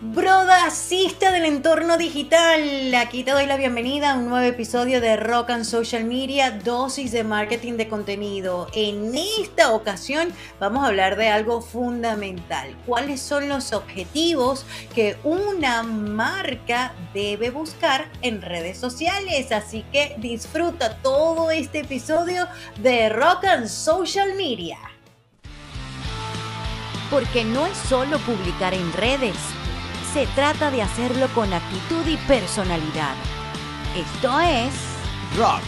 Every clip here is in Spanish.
Brodacista del entorno digital, aquí te doy la bienvenida a un nuevo episodio de Rock and Social Media, dosis de marketing de contenido. En esta ocasión vamos a hablar de algo fundamental, cuáles son los objetivos que una marca debe buscar en redes sociales. Así que disfruta todo este episodio de Rock and Social Media. Porque no es solo publicar en redes se trata de hacerlo con actitud y personalidad. Esto es Rock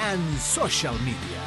and Social Media.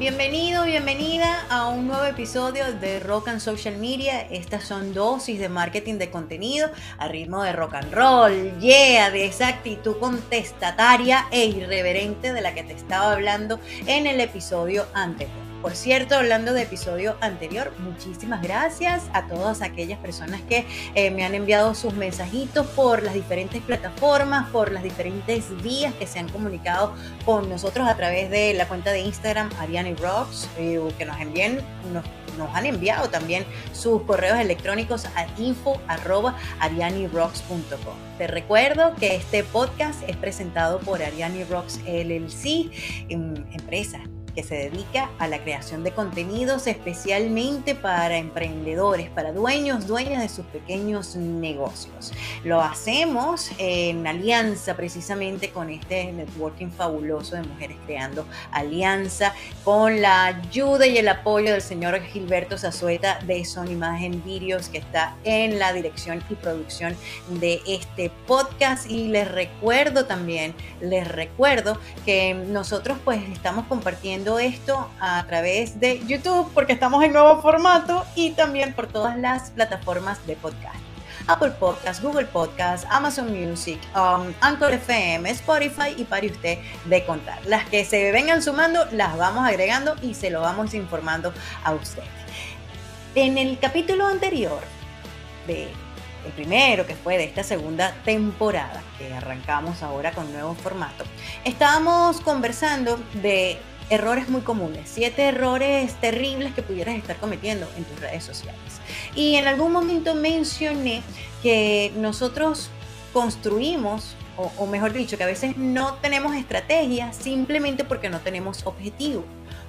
Bienvenido, bienvenida a un nuevo episodio de Rock and Social Media. Estas son dosis de marketing de contenido a ritmo de rock and roll, yeah, de esa actitud contestataria e irreverente de la que te estaba hablando en el episodio anterior. Por cierto, hablando de episodio anterior, muchísimas gracias a todas aquellas personas que eh, me han enviado sus mensajitos por las diferentes plataformas, por las diferentes vías que se han comunicado con nosotros a través de la cuenta de Instagram Ariane Rocks, eh, que nos envíen, nos, han enviado también sus correos electrónicos a info Te recuerdo que este podcast es presentado por Ariane Rocks LLC, em, empresa que se dedica a la creación de contenidos especialmente para emprendedores, para dueños, dueñas de sus pequeños negocios. Lo hacemos en alianza precisamente con este networking fabuloso de mujeres creando alianza, con la ayuda y el apoyo del señor Gilberto Zazueta de Son Imagen Videos que está en la dirección y producción de este podcast y les recuerdo también, les recuerdo que nosotros pues estamos compartiendo esto a través de YouTube porque estamos en nuevo formato y también por todas las plataformas de podcast. Apple Podcast, Google Podcast, Amazon Music, um, Anchor FM, Spotify y para usted de contar. Las que se vengan sumando las vamos agregando y se lo vamos informando a usted. En el capítulo anterior de el primero que fue de esta segunda temporada que arrancamos ahora con nuevo formato, estábamos conversando de errores muy comunes, siete errores terribles que pudieras estar cometiendo en tus redes sociales. Y en algún momento mencioné que nosotros construimos, o, mejor dicho, que a veces no tenemos estrategia simplemente porque no tenemos objetivo.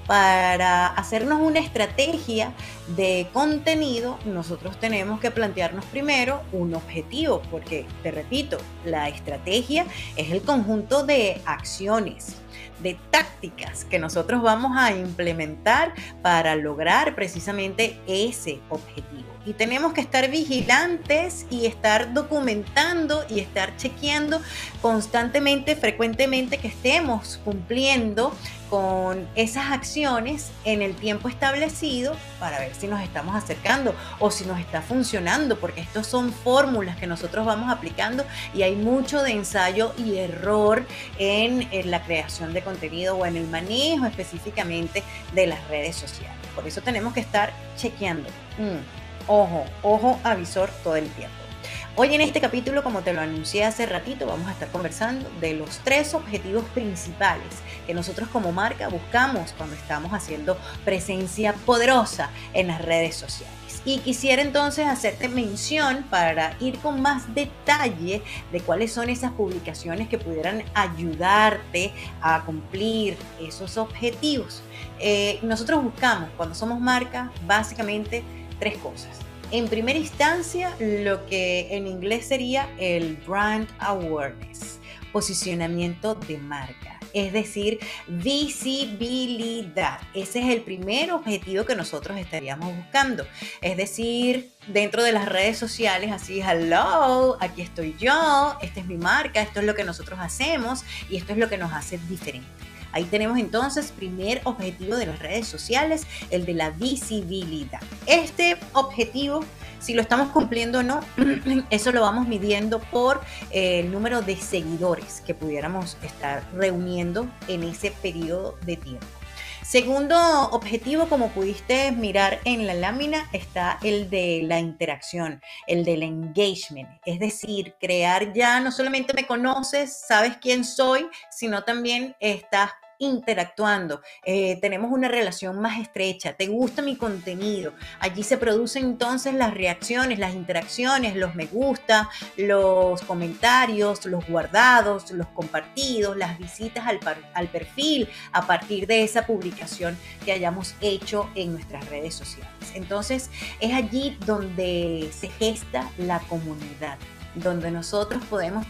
Para hacernos una estrategia de contenido, nosotros tenemos que plantearnos primero un objetivo, porque, te repito, la estrategia es el conjunto de acciones, de tácticas que nosotros vamos a implementar para lograr precisamente ese objetivo. Y tenemos que estar vigilantes y estar documentando y estar chequeando constantemente, frecuentemente que estemos cumpliendo con esas acciones en el tiempo establecido para ver si nos estamos acercando o si nos está funcionando, porque estos son fórmulas que nosotros vamos aplicando y hay mucho de ensayo y error en, la creación de contenido o en el manejo específicamente de las redes sociales. Por eso tenemos que estar chequeando. Mm, ojo, ojo, avisor todo el tiempo. Hoy en este capítulo, como te lo anuncié hace ratito, vamos a estar conversando de los tres objetivos principales que nosotros como marca buscamos cuando estamos haciendo presencia poderosa en las redes sociales. Y quisiera entonces hacerte mención para ir con más detalle de cuáles son esas publicaciones que pudieran ayudarte a cumplir esos objetivos. Eh, nosotros buscamos cuando somos marca básicamente tres cosas en primera instancia lo que en inglés sería el brand awareness, posicionamiento de marca, es decir, visibilidad. Ese es el primer objetivo que nosotros estaríamos buscando. Es decir, dentro de las redes sociales, así, hello, aquí estoy yo, esta es mi marca, esto es lo que nosotros hacemos y esto es lo que nos hace diferente. Ahí tenemos entonces primer objetivo de las redes sociales, el de la visibilidad. Este objetivo si lo estamos cumpliendo o no, eso lo vamos midiendo por eh, el número de seguidores que pudiéramos estar reuniendo en ese periodo de tiempo. Segundo objetivo, como pudiste mirar en la lámina, está el de la interacción, el del engagement, es decir, crear ya no solamente me conoces, sabes quién soy, sino también estás interactuando, eh, tenemos una relación más estrecha, te gusta mi contenido. Allí se producen entonces las reacciones, las interacciones, los me gusta, los comentarios, los guardados, los compartidos, las visitas al, al perfil a partir de esa publicación que hayamos hecho en nuestras redes sociales. Entonces es allí donde se gesta la comunidad, donde nosotros podemos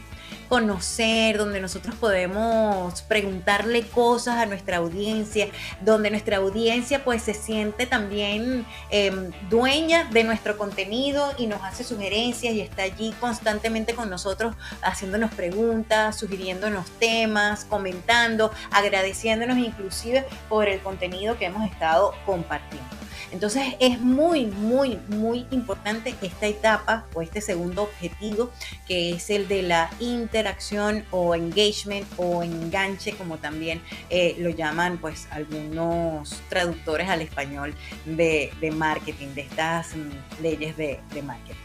conocer, donde nosotros podemos preguntarle cosas a nuestra audiencia, donde nuestra audiencia pues se siente también em, dueña de nuestro contenido y nos hace sugerencias y está allí constantemente con nosotros haciéndonos preguntas, sugiriéndonos temas, comentando, agradeciéndonos inclusive por el contenido que hemos estado compartiendo. Entonces es muy, muy, muy importante esta etapa o este segundo objetivo que es el de la interacción o engagement o enganche, como también eh, lo llaman pues algunos traductores al español de, marketing, de estas mm, leyes de, marketing.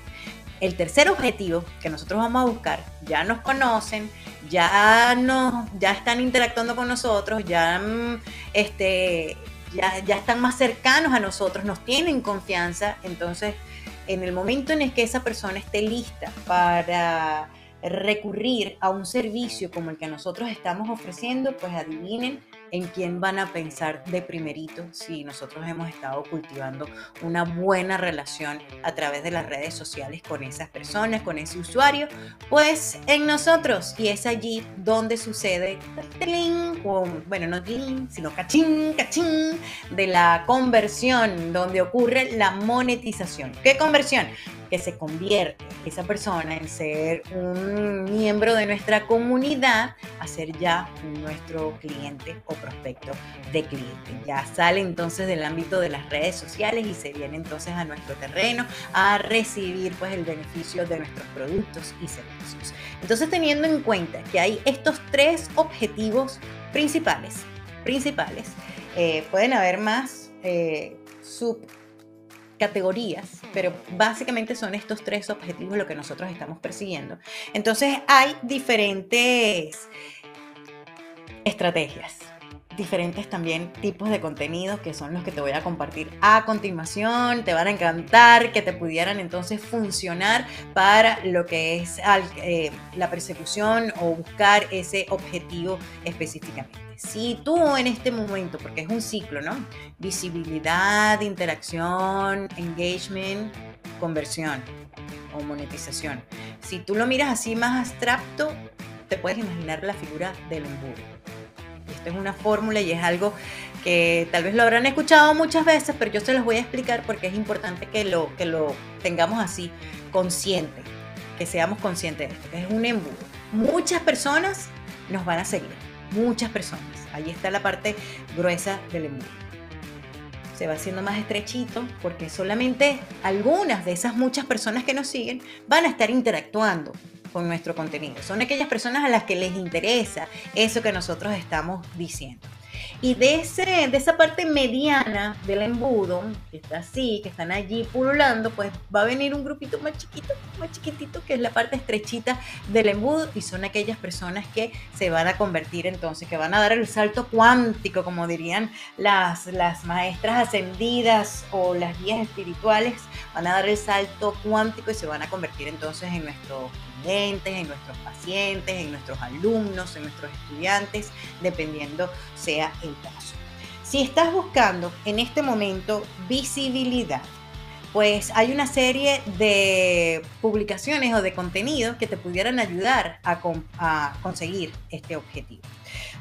El tercer objetivo que nosotros vamos a buscar, ya nos conocen, ya, nos, ya están interactuando con nosotros, ya mm, este, ya, ya están más cercanos a nosotros, nos tienen confianza, entonces en el momento en el que esa persona esté lista para recurrir a un servicio como el que nosotros estamos ofreciendo, pues adivinen en quién van a pensar de primerito si nosotros hemos estado cultivando una buena relación a través de las redes sociales con esas personas, con ese usuario, pues en nosotros. Y es allí donde sucede, bueno, no sino cachín, cachín, de la conversión, donde ocurre la monetización. ¿Qué conversión? Que se convierte esa persona en ser un miembro de nuestra comunidad a ser ya nuestro cliente o prospecto de cliente. Ya sale entonces del ámbito de las redes sociales y se viene entonces a nuestro terreno a recibir pues el beneficio de nuestros productos y servicios. Entonces teniendo en cuenta que hay estos tres objetivos principales, principales, eh, pueden haber más eh, sub categorías, pero básicamente son estos tres objetivos lo que nosotros estamos persiguiendo. Entonces hay diferentes estrategias, diferentes también tipos de contenidos que son los que te voy a compartir a continuación. Te van a encantar que te pudieran entonces funcionar para lo que es eh, la persecución o buscar ese objetivo específicamente. Si tú en este momento, porque es un ciclo, ¿no? Visibilidad, interacción, engagement, conversión o monetización. Si tú lo miras así más abstracto, te puedes imaginar la figura del embudo. Esto es una fórmula y es algo que tal vez lo habrán escuchado muchas veces, pero yo se los voy a explicar porque es importante que lo, que lo tengamos así consciente, que seamos conscientes de esto, que es un embudo. Muchas personas nos van a seguir muchas personas. Ahí está la parte gruesa del embudo. Se va haciendo más estrechito porque solamente algunas de esas muchas personas que nos siguen van a estar interactuando con nuestro contenido. Son aquellas personas a las que les interesa eso que nosotros estamos diciendo. Y de, ese, de esa parte mediana del embudo, que está así, que están allí pululando, pues va a venir un grupito más chiquito, más chiquitito, que es la parte estrechita del embudo, y son aquellas personas que se van a convertir entonces, que van a dar el salto cuántico, como dirían las, las maestras ascendidas o las guías espirituales, van a dar el salto cuántico y se van a convertir entonces en nuestros en nuestros pacientes, en nuestros alumnos, en nuestros estudiantes, dependiendo sea el caso. Si estás buscando en este momento visibilidad, pues hay una serie de publicaciones o de contenidos que te pudieran ayudar a conseguir este objetivo.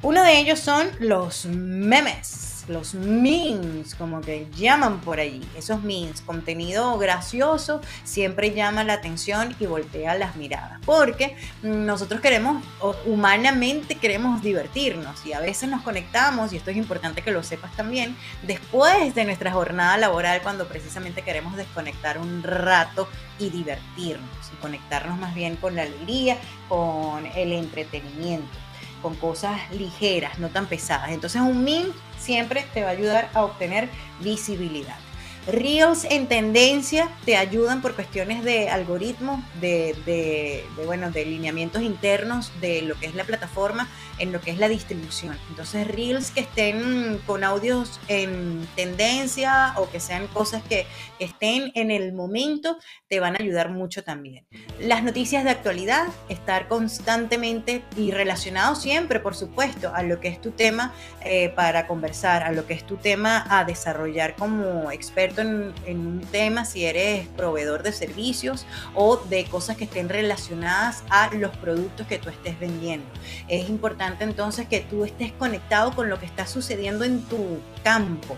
Uno de ellos son los memes los memes, como que llaman por allí, esos memes, contenido gracioso, siempre llama la atención y voltea las miradas, porque nosotros queremos, humanamente queremos divertirnos y a veces nos conectamos, y esto es importante que lo sepas también, después de nuestra jornada laboral, cuando precisamente queremos desconectar un rato y divertirnos y conectarnos más bien con la alegría, con el entretenimiento con cosas ligeras, no tan pesadas. Entonces un meme siempre te va a ayudar a obtener visibilidad. Reels en tendencia te ayudan por cuestiones de algoritmos, de, bueno, de lineamientos internos de lo que es la plataforma, en lo que es la distribución. Entonces, Reels que estén con audios en tendencia o que sean cosas que estén en el momento, te van a ayudar mucho también. Las noticias de actualidad, estar constantemente y relacionado siempre, por supuesto, a lo que es tu tema eh, para conversar, a lo que es tu tema a desarrollar como experto en, un tema, si eres proveedor de servicios o de cosas que estén relacionadas a los productos que tú estés vendiendo. Es importante entonces que tú estés conectado con lo que está sucediendo en tu campo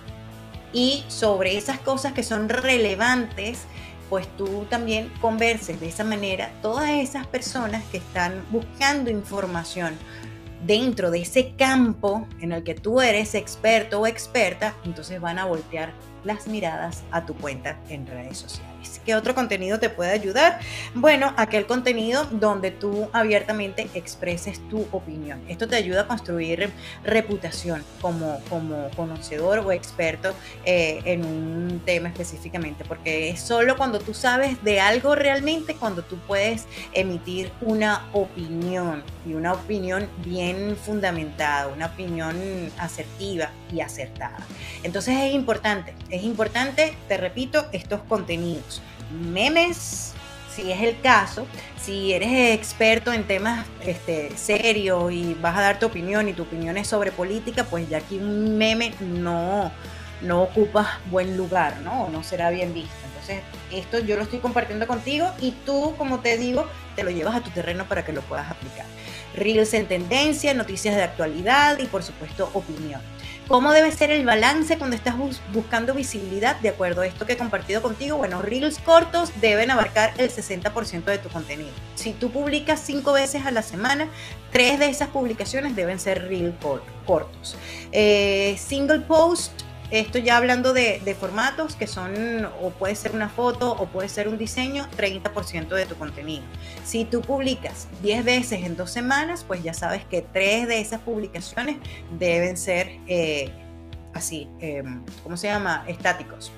y sobre esas cosas que son relevantes pues tú también converses de esa manera todas esas personas que están buscando información dentro de ese campo en el que tú eres experto o experta, entonces van a voltear las miradas a tu cuenta en redes sociales. ¿Qué otro contenido te puede ayudar? Bueno, aquel contenido donde tú abiertamente expreses tu opinión. Esto te ayuda a construir reputación como, como conocedor o experto eh, en un tema específicamente, porque es solo cuando tú sabes de algo realmente cuando tú puedes emitir una opinión y una opinión bien fundamentada, una opinión asertiva y acertada. Entonces es importante es importante, te repito, estos contenidos. Memes, si es el caso, si eres experto en temas este, serios y vas a dar tu opinión y tu opinión es sobre política, pues ya aquí un meme no, no ocupa buen lugar, ¿no? no será bien visto. Entonces, esto yo lo estoy compartiendo contigo y tú, como te digo, te lo llevas a tu terreno para que lo puedas aplicar. Reels en tendencia, noticias de actualidad y por supuesto opinión. ¿Cómo debe ser el balance cuando estás buscando visibilidad? De acuerdo a esto que he compartido contigo, bueno, reels cortos deben abarcar el 60% de tu contenido. Si tú publicas cinco veces a la semana, tres de esas publicaciones deben ser reels cortos. Eh, single post esto ya hablando de, formatos que son, o puede ser una foto o puede ser un diseño, 30% de tu contenido. Si tú publicas 10 veces en dos semanas, pues ya sabes que tres de esas publicaciones deben ser eh, así, em, ¿cómo se llama? Estáticos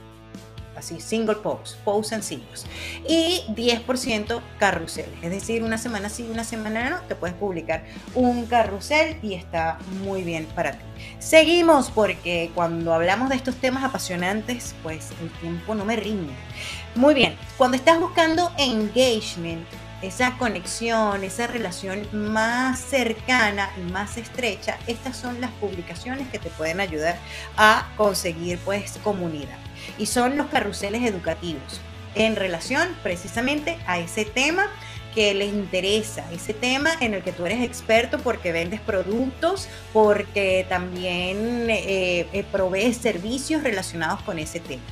así single post, posts sencillos. Y 10% carrusel, es decir, una semana sí, una semana no, te puedes publicar un carrusel y está muy bien para ti. Seguimos porque cuando hablamos de estos temas apasionantes, pues el tiempo no me rinde. Muy bien, cuando estás buscando engagement, esa conexión, esa relación más cercana y más estrecha, estas son las publicaciones que te pueden ayudar a conseguir pues comunidad y son los carruseles educativos en relación precisamente a ese tema que les interesa, ese tema en el que tú eres experto porque vendes productos, porque también eh, eh, provees servicios relacionados con ese tema.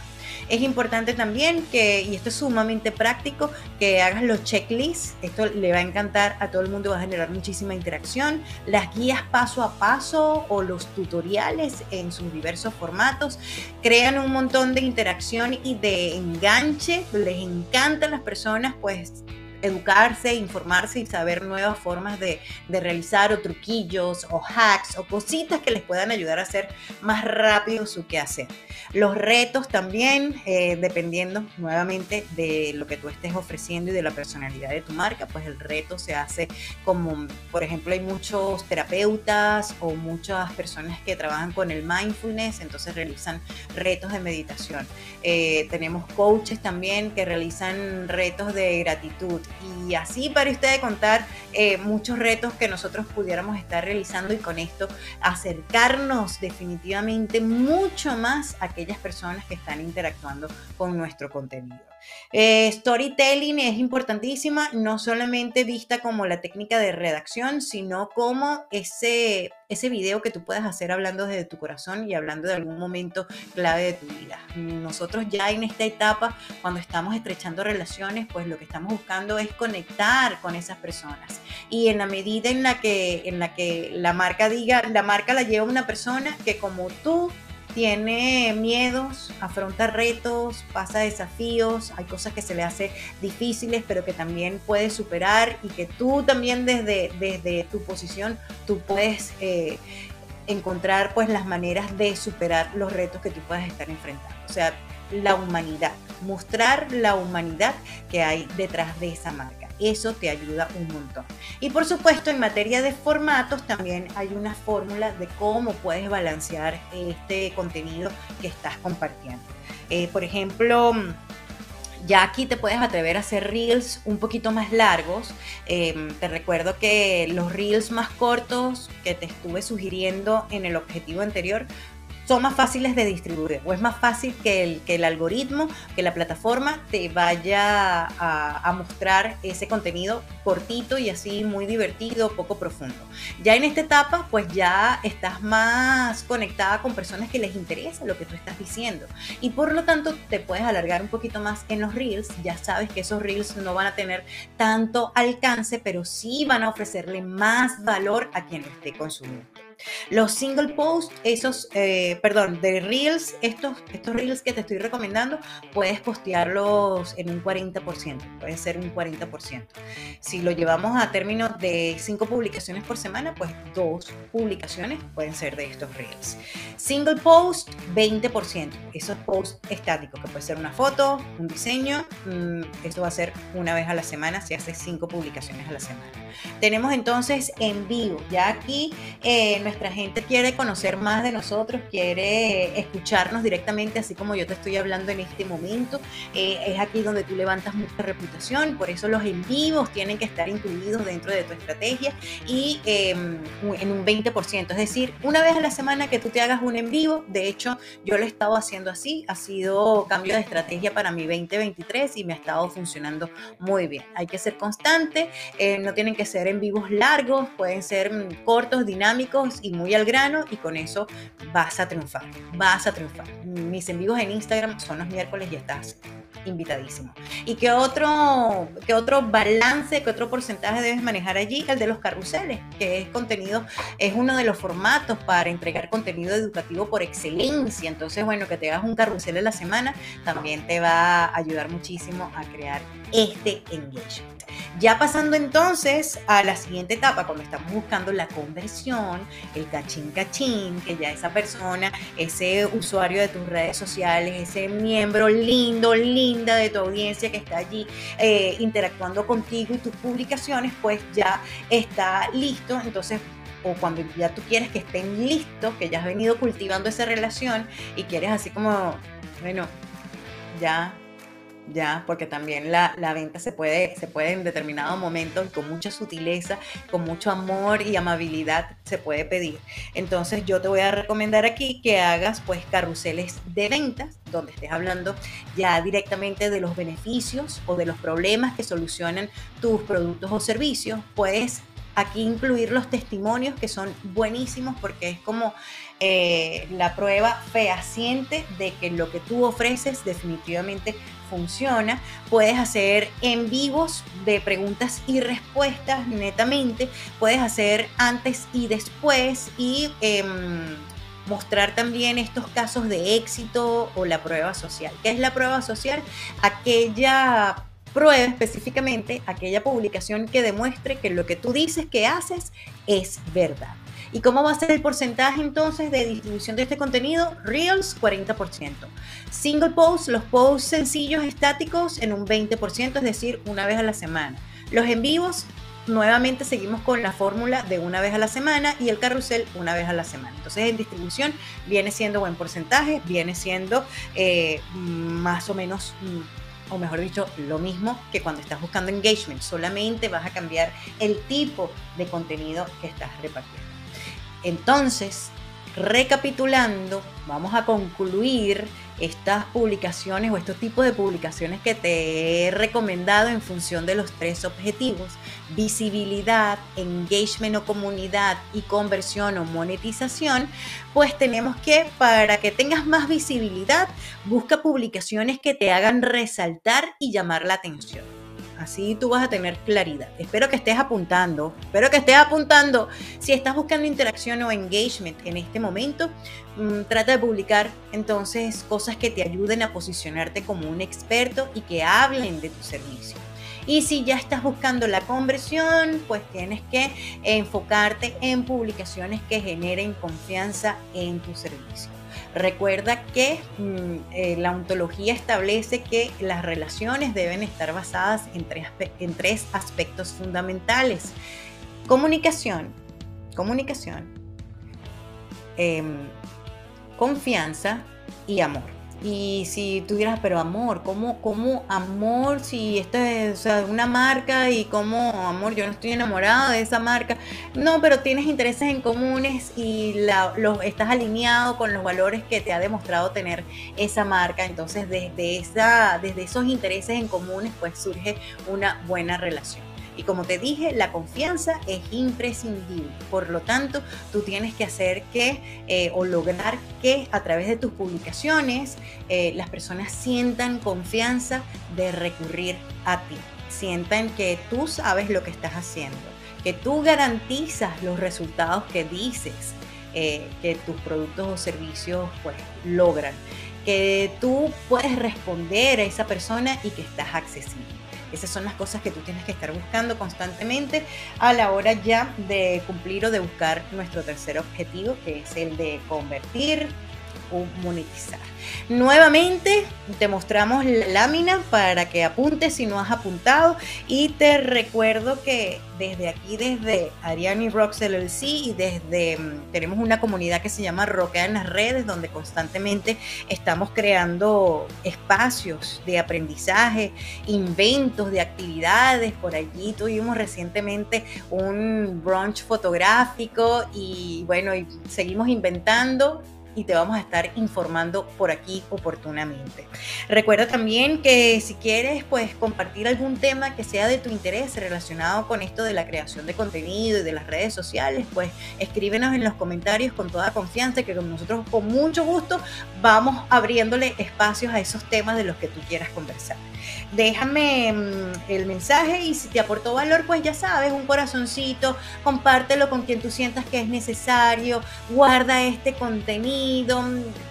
Es importante también que, y esto es sumamente práctico, que hagas los checklists. Esto le va a encantar a todo el mundo, va a generar muchísima interacción. Las guías paso a paso o los tutoriales en sus diversos formatos crean un montón de interacción y de enganche. Les encanta a las personas, pues educarse, informarse y saber nuevas formas de, realizar o truquillos o hacks o cositas que les puedan ayudar a hacer más rápido su quehacer. Los retos también, eh, dependiendo nuevamente de lo que tú estés ofreciendo y de la personalidad de tu marca, pues el reto se hace como, por ejemplo, hay muchos terapeutas o muchas personas que trabajan con el mindfulness, entonces realizan retos de meditación. Eh, tenemos coaches también que realizan retos de gratitud y así para usted contar eh, muchos retos que nosotros pudiéramos estar realizando y con esto acercarnos definitivamente mucho más a aquellas personas que están interactuando con nuestro contenido. Eh, storytelling es importantísima, no solamente vista como la técnica de redacción, sino como ese, ese video que tú puedes hacer hablando desde tu corazón y hablando de algún momento clave de tu vida. Nosotros ya en esta etapa, cuando estamos estrechando relaciones, pues lo que estamos buscando es conectar con esas personas. Y en la medida en la que, en la, que la marca diga, la marca la lleva una persona que como tú tiene miedos, afronta retos, pasa desafíos, hay cosas que se le hace difíciles, pero que también puede superar y que tú también desde, desde tu posición, tú puedes... Eh, encontrar pues las maneras de superar los retos que tú puedas estar enfrentando. O sea, la humanidad, mostrar la humanidad que hay detrás de esa marca. Eso te ayuda un montón. Y por supuesto, en materia de formatos, también hay una fórmula de cómo puedes balancear este contenido que estás compartiendo. Eh, por ejemplo, ya aquí te puedes atrever a hacer reels un poquito más largos. Em, te recuerdo que los reels más cortos que te estuve sugiriendo en el objetivo anterior son más fáciles de distribuir o es más fácil que el, que el algoritmo, que la plataforma te vaya a, mostrar ese contenido cortito y así muy divertido, poco profundo. Ya en esta etapa, pues ya estás más conectada con personas que les interesa lo que tú estás diciendo y por lo tanto te puedes alargar un poquito más en los reels. Ya sabes que esos reels no van a tener tanto alcance, pero sí van a ofrecerle más valor a quien lo esté consumiendo. Los single posts, esos, eh, perdón, de reels, estos, estos reels que te estoy recomendando, puedes postearlos en un 40%, puede ser un 40%. Si lo llevamos a términos de cinco publicaciones por semana, pues dos publicaciones pueden ser de estos reels. Single post, 20%. Esos posts estáticos, que puede ser una foto, un diseño, mm, esto va a ser una vez a la semana si haces cinco publicaciones a la semana. Tenemos entonces en vivo, ya aquí eh, nuestra gente quiere conocer más de nosotros, quiere escucharnos directamente, así como yo te estoy hablando en este momento. Eh, es aquí donde tú levantas mucha reputación, por eso los en vivos tienen que estar incluidos dentro de tu estrategia y em, en un 20%, es decir, una vez a la semana que tú te hagas un en vivo, de hecho yo lo he estado haciendo así, ha sido cambio de estrategia para mi 2023 y me ha estado funcionando muy bien. Hay que ser constante, eh, no tienen que ser en vivos largos, pueden ser mm, cortos, dinámicos y muy al grano y con eso vas a triunfar, vas a triunfar. Mis en vivos en Instagram son los miércoles y estás invitadísimo. ¿Y qué otro, qué otro balance, qué otro porcentaje debes manejar allí? El de los carruseles, que es contenido, es uno de los formatos para entregar contenido educativo por excelencia. Entonces, bueno, que te hagas un carrusel en la semana también te va a ayudar muchísimo a crear este engagement. Ya pasando entonces a la siguiente etapa, cuando estamos buscando la conversión, el cachín cachín, que ya esa persona, ese usuario de tus redes sociales, ese miembro lindo, linda de tu audiencia que está allí eh, interactuando contigo y tus publicaciones, pues ya está listo. Entonces o cuando ya tú quieres que estén listos, que ya has venido cultivando esa relación y quieres así como, bueno, ya ya, porque también la, venta se puede, se en determinados momentos con mucha sutileza, con mucho amor y amabilidad se puede pedir. Entonces yo te voy a recomendar aquí que hagas pues carruseles de ventas, donde estés hablando ya directamente de los beneficios o de los problemas que solucionan tus productos o servicios. Puedes aquí incluir los testimonios que son buenísimos porque es como eh, la prueba fehaciente de que lo que tú ofreces definitivamente funciona. Puedes hacer en vivos de preguntas y respuestas netamente. Puedes hacer antes y después y em, mostrar también estos casos de éxito o la prueba social. ¿Qué es la prueba social? Aquella prueba específicamente, aquella publicación que demuestre que lo que tú dices que haces es verdad. ¿Y cómo va a ser el porcentaje entonces de distribución de este contenido? Reels, 40%. Single posts, los posts sencillos estáticos en un 20%, es decir, una vez a la semana. Los en vivos, nuevamente seguimos con la fórmula de una vez a la semana y el carrusel una vez a la semana. Entonces en distribución viene siendo buen porcentaje, viene siendo eh, más o menos mm, o mejor dicho, lo mismo que cuando estás buscando engagement. Solamente vas a cambiar el tipo de contenido que estás repartiendo. Entonces, recapitulando, vamos a concluir estas publicaciones o estos tipos de publicaciones que te he recomendado en función de los tres objetivos, visibilidad, engagement o comunidad y conversión o monetización, pues tenemos que, para que tengas más visibilidad, busca publicaciones que te hagan resaltar y llamar la atención. Así tú vas a tener claridad. Espero que estés apuntando, espero que estés apuntando. Si estás buscando interacción o engagement en este momento, mm, trata de publicar entonces cosas que te ayuden a posicionarte como un experto y que hablen de tu servicio. Y si ya estás buscando la conversión, pues tienes que enfocarte en publicaciones que generen confianza en tu servicio. Recuerda que mm, eh, la ontología establece que las relaciones deben estar basadas en tres, aspectos fundamentales. Comunicación, comunicación, em, confianza y amor. Y si tú dirás, pero amor, ¿cómo, cómo amor si esto es una marca y cómo amor, yo no estoy enamorada de esa marca? No, pero tienes intereses en comunes y la, los, estás alineado con los valores que te ha demostrado tener esa marca. Entonces, desde, esa, desde esos intereses en comunes, pues surge una buena relación. Y como te dije, la confianza es imprescindible. Por lo tanto, tú tienes que hacer que eh, o lograr que a través de tus publicaciones eh, las personas sientan confianza de recurrir a ti. Sientan que tú sabes lo que estás haciendo, que tú garantizas los resultados que dices eh, que tus productos o servicios pues logran, que tú puedes responder a esa persona y que estás accesible. Esas son las cosas que tú tienes que estar buscando constantemente a la hora ya de cumplir o de buscar nuestro tercer objetivo, que es el de convertir o monetizar. Nuevamente te mostramos la lámina para que apuntes si no has apuntado y te recuerdo que desde aquí, desde Ariani Rocks LLC y desde mm, tenemos una comunidad que se llama Roquea en las redes donde constantemente estamos creando espacios de aprendizaje, inventos de actividades. Por allí tuvimos recientemente un brunch fotográfico y bueno, seguimos inventando y te vamos a estar informando por aquí oportunamente. Recuerda también que si quieres pues compartir algún tema que sea de tu interés relacionado con esto de la creación de contenido y de las redes sociales, pues escríbenos en los comentarios con toda confianza que nosotros con mucho gusto vamos abriéndole espacios a esos temas de los que tú quieras conversar. Déjame mm, el mensaje y si te aportó valor, pues ya sabes, un corazoncito, compártelo con quien tú sientas que es necesario, guarda este contenido,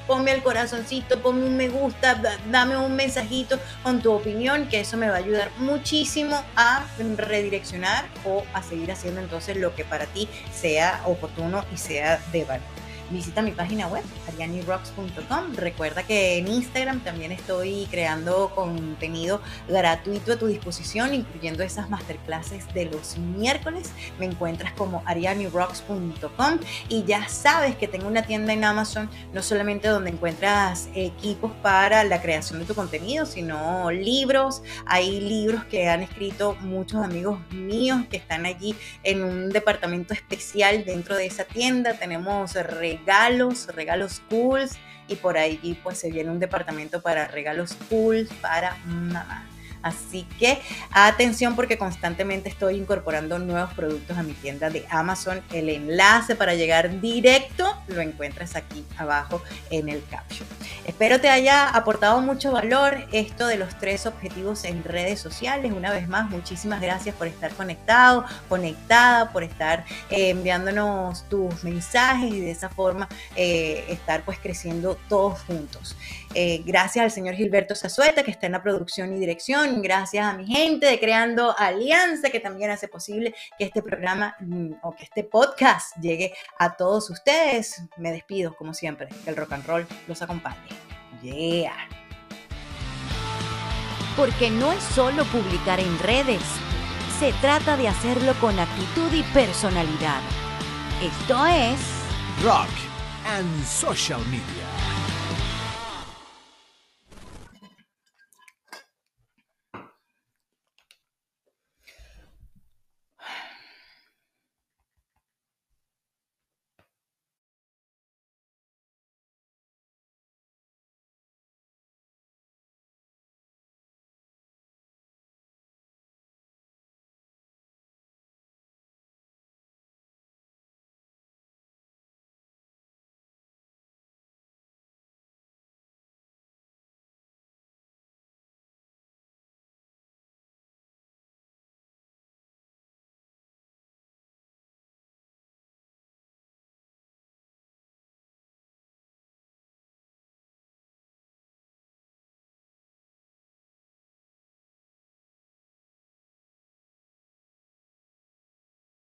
ponme el corazoncito, ponme un me gusta, dame un mensajito con tu opinión, que eso me va a ayudar muchísimo a redireccionar o a seguir haciendo entonces lo que para ti sea oportuno y sea de valor visita mi página web, arianirocks.com. Recuerda que en Instagram también estoy creando contenido gratuito a tu disposición, incluyendo esas masterclasses de los miércoles. Me encuentras como arianirocks.com y ya sabes que tengo una tienda en Amazon, no solamente donde encuentras equipos para la creación de tu contenido, sino libros. Hay libros que han escrito muchos amigos míos que están allí en un departamento especial dentro de esa tienda. Tenemos regalos cool y por ahí pues se viene un departamento para regalos cool para mamá. Así que atención porque constantemente estoy incorporando nuevos productos a mi tienda de Amazon. El enlace para llegar directo lo encuentras aquí abajo en el caption. Espero te haya aportado mucho valor esto de los tres objetivos en redes sociales. Una vez más, muchísimas gracias por estar conectado, conectada, por estar eh, enviándonos tus mensajes y de esa forma eh, estar pues creciendo todos juntos. Eh, gracias al señor Gilberto Zazueta que está en la producción y dirección. Gracias a mi gente de Creando Alianza que también hace posible que este programa mm, o que este podcast llegue a todos ustedes. Me despido como siempre. Que el rock and roll los acompañe. Yeah. Porque no es solo publicar en redes. Se trata de hacerlo con actitud y personalidad. Esto es Rock and Social Media.